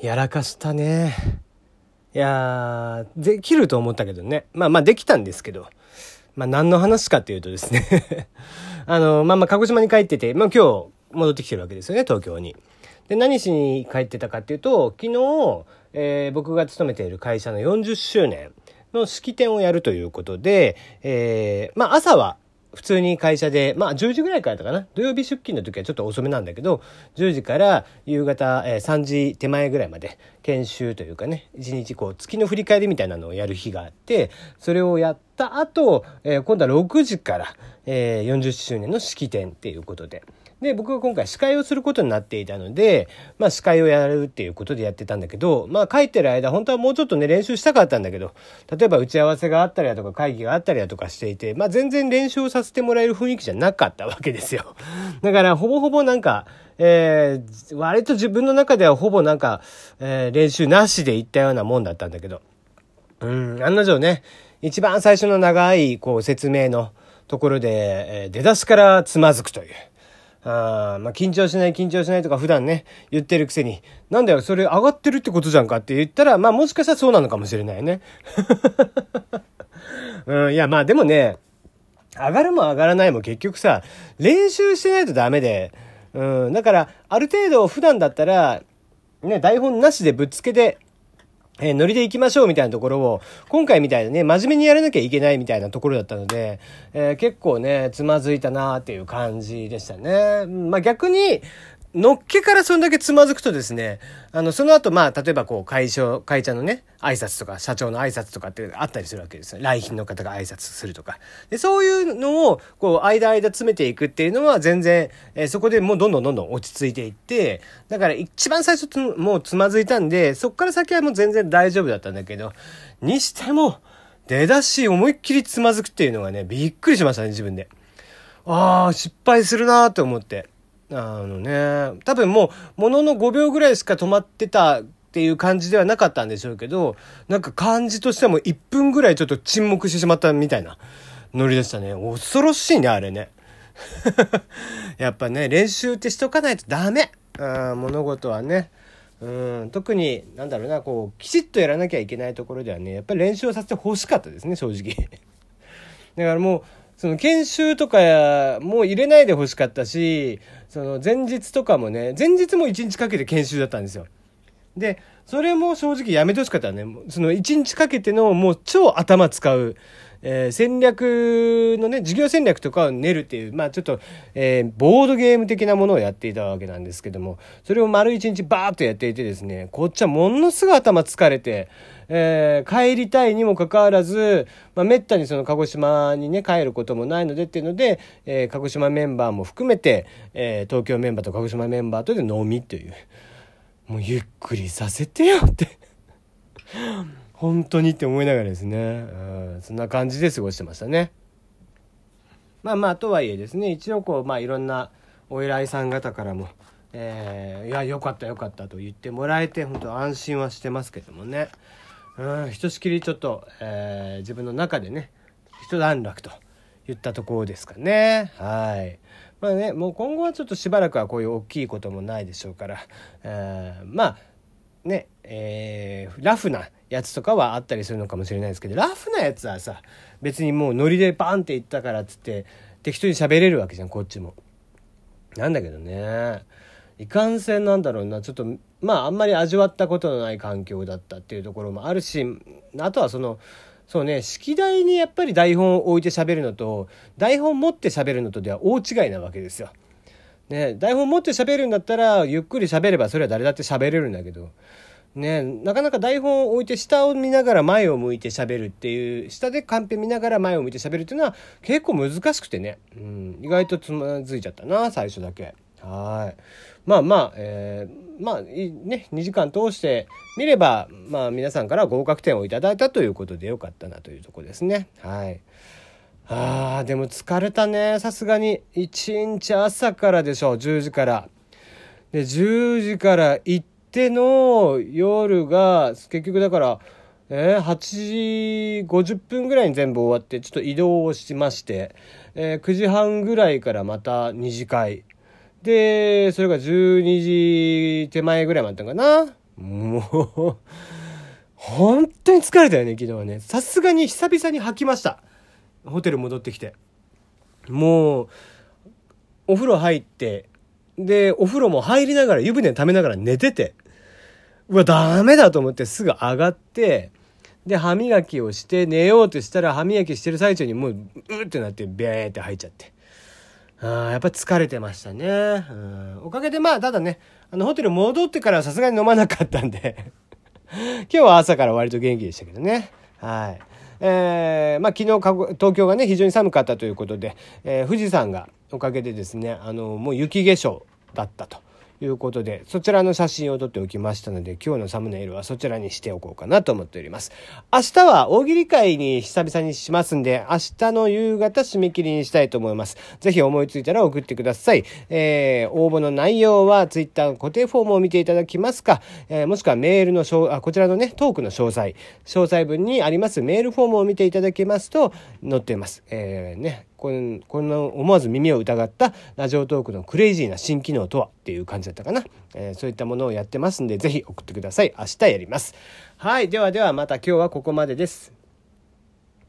やらかしたね。いやー、できると思ったけどね。まあまあできたんですけど。まあ何の話かっていうとですね あの、まあまあ鹿児島に帰ってて、まあ今日戻ってきてるわけですよね、東京に。で、何しに帰ってたかっていうと、昨日、えー、僕が勤めている会社の40周年の式典をやるということで、えー、まあ朝は普通に会社で、まあ10時ぐらいからだかな。土曜日出勤の時はちょっと遅めなんだけど、10時から夕方、えー、3時手前ぐらいまで研修というかね、一日こう月の振り返りみたいなのをやる日があって、それをやった後、えー、今度は6時から、えー、40周年の式典っていうことで、で、僕が今回司会をすることになっていたので、まあ司会をやるっていうことでやってたんだけど、まあ書いてる間、本当はもうちょっとね、練習したかったんだけど、例えば打ち合わせがあったりだとか会議があったりだとかしていて、まあ全然練習をさせてもらえる雰囲気じゃなかったわけですよ。だからほぼほぼなんか、えー、割と自分の中ではほぼなんか、えー、練習なしで行ったようなもんだったんだけど、うん、案の定ね、一番最初の長いこう説明のところで、えー、出だしからつまずくという。あまあ、緊張しない緊張しないとか普段ね、言ってるくせに、なんだよ、それ上がってるってことじゃんかって言ったら、まあもしかしたらそうなのかもしれないね。うん、いや、まあでもね、上がるも上がらないも結局さ、練習してないとダメで、うん、だから、ある程度普段だったら、ね、台本なしでぶっつけてえー、ノリで行きましょうみたいなところを、今回みたいなね、真面目にやらなきゃいけないみたいなところだったので、えー、結構ね、つまずいたなーっていう感じでしたね。まあ逆に、のっけからそんだけつまずくとですね、あの、その後、まあ、例えばこう、会社、会社のね、挨拶とか、社長の挨拶とかってあったりするわけですよ。来賓の方が挨拶するとか。で、そういうのを、こう、間間詰めていくっていうのは全然、えー、そこでもうどんどんどんどん落ち着いていって、だから一番最初つ、もうつまずいたんで、そっから先はもう全然大丈夫だったんだけど、にしても、出だし思いっきりつまずくっていうのがね、びっくりしましたね、自分で。ああ、失敗するなーって思って。あのね、多分もう、ものの5秒ぐらいしか止まってたっていう感じではなかったんでしょうけど、なんか感じとしても1分ぐらいちょっと沈黙してしまったみたいなノリでしたね。恐ろしいね、あれね。やっぱね、練習ってしとかないとダメ。あ物事はね。うん、特に、なんだろうな、こう、きちっとやらなきゃいけないところではね、やっぱり練習をさせて欲しかったですね、正直。だからもう、その研修とかも入れないで欲しかったし、その前日とかもね、前日も1日かけて研修だったんですよ。で、それも正直やめてほしかったね。その1日かけてのもう超頭使う、えー、戦略のね、授業戦略とかを練るっていう、まあちょっと、えー、ボードゲーム的なものをやっていたわけなんですけども、それを丸1日バーッとやっていてですね、こっちはものすごい頭疲れて、えー、帰りたいにもかかわらず、まあ、めったにその鹿児島にね、帰ることもないのでっていうので、えー、鹿児島メンバーも含めて、えー、東京メンバーと鹿児島メンバーとで飲みという。もうゆっくりさせてよって。本当にって思いながらですね、うん、そんな感じで過ごしてましたね。まあまあ、とはいえですね、一応こう、まあいろんなお偉いさん方からも、えー、いや、よかったよかったと言ってもらえて、本当安心はしてますけどもね。うん、ひとしきりちょっと、えー、自分の中でね、一段落と言ったところですかね。はい。まあね、もう今後はちょっとしばらくはこういう大きいこともないでしょうから、えー、まあ、ね、えー、ラフなやつとかはあったりするのかもしれないですけど、ラフなやつはさ、別にもうノリでバンっていったからっつって、適当に喋れるわけじゃん、こっちも。なんだけどね。いかんせんなんだろうな、ちょっと、まああんまり味わったことのない環境だったっていうところもあるし、あとはその、そうね、式台にやっぱり台本を置いて喋るのと、台本持って喋るのとでは大違いなわけですよ。ね、台本持って喋るんだったら、ゆっくり喋ればそれは誰だって喋れるんだけど、ね、なかなか台本を置いて下を見ながら前を向いて喋るっていう、下でカンペ見ながら前を向いて喋るっていうのは結構難しくてね、うん、意外とつまずいちゃったな、最初だけ。はい。まあまあ、えー、まあ、ね、2時間通してみれば、まあ皆さんから合格点をいただいたということでよかったなというとこですね。はい。ああ、でも疲れたね、さすがに。1日朝からでしょう、10時から。で、10時から行っての夜が、結局だから、えー、8時50分ぐらいに全部終わって、ちょっと移動をしまして、えー、9時半ぐらいからまた2次会。で、それが12時手前ぐらいまでったかな。もう、本当に疲れたよね、昨日はね。さすがに久々に吐きました。ホテル戻ってきて。もう、お風呂入って、で、お風呂も入りながら、湯船溜めながら寝てて、うわ、ダメだと思ってすぐ上がって、で、歯磨きをして寝ようとしたら歯磨きしてる最中にもう、うってなって、ビャーって入っちゃって。あやっぱ疲れてましたね。うん、おかげでまあ、ただね、あの、ホテル戻ってからさすがに飲まなかったんで 今日は朝から割と元気でしたけどね。はい。えー、まあ昨日東京がね、非常に寒かったということで、えー、富士山がおかげでですね、あの、もう雪化粧だったと。いうことで、そちらの写真を撮っておきましたので、今日のサムネイルはそちらにしておこうかなと思っております。明日は大喜利会に久々にしますんで、明日の夕方締め切りにしたいと思います。ぜひ思いついたら送ってください。えー、応募の内容は Twitter 固定フォームを見ていただきますか、えー、もしくはメールのあ、こちらのね、トークの詳細、詳細文にありますメールフォームを見ていただけますと載っています。えー、ね、こん、この思わず耳を疑ったラジオトークのクレイジーな新機能とはっていう感じだったかな。えー、そういったものをやってますんで、是非送ってください。明日やります。はい。ではではまた今日はここまでです。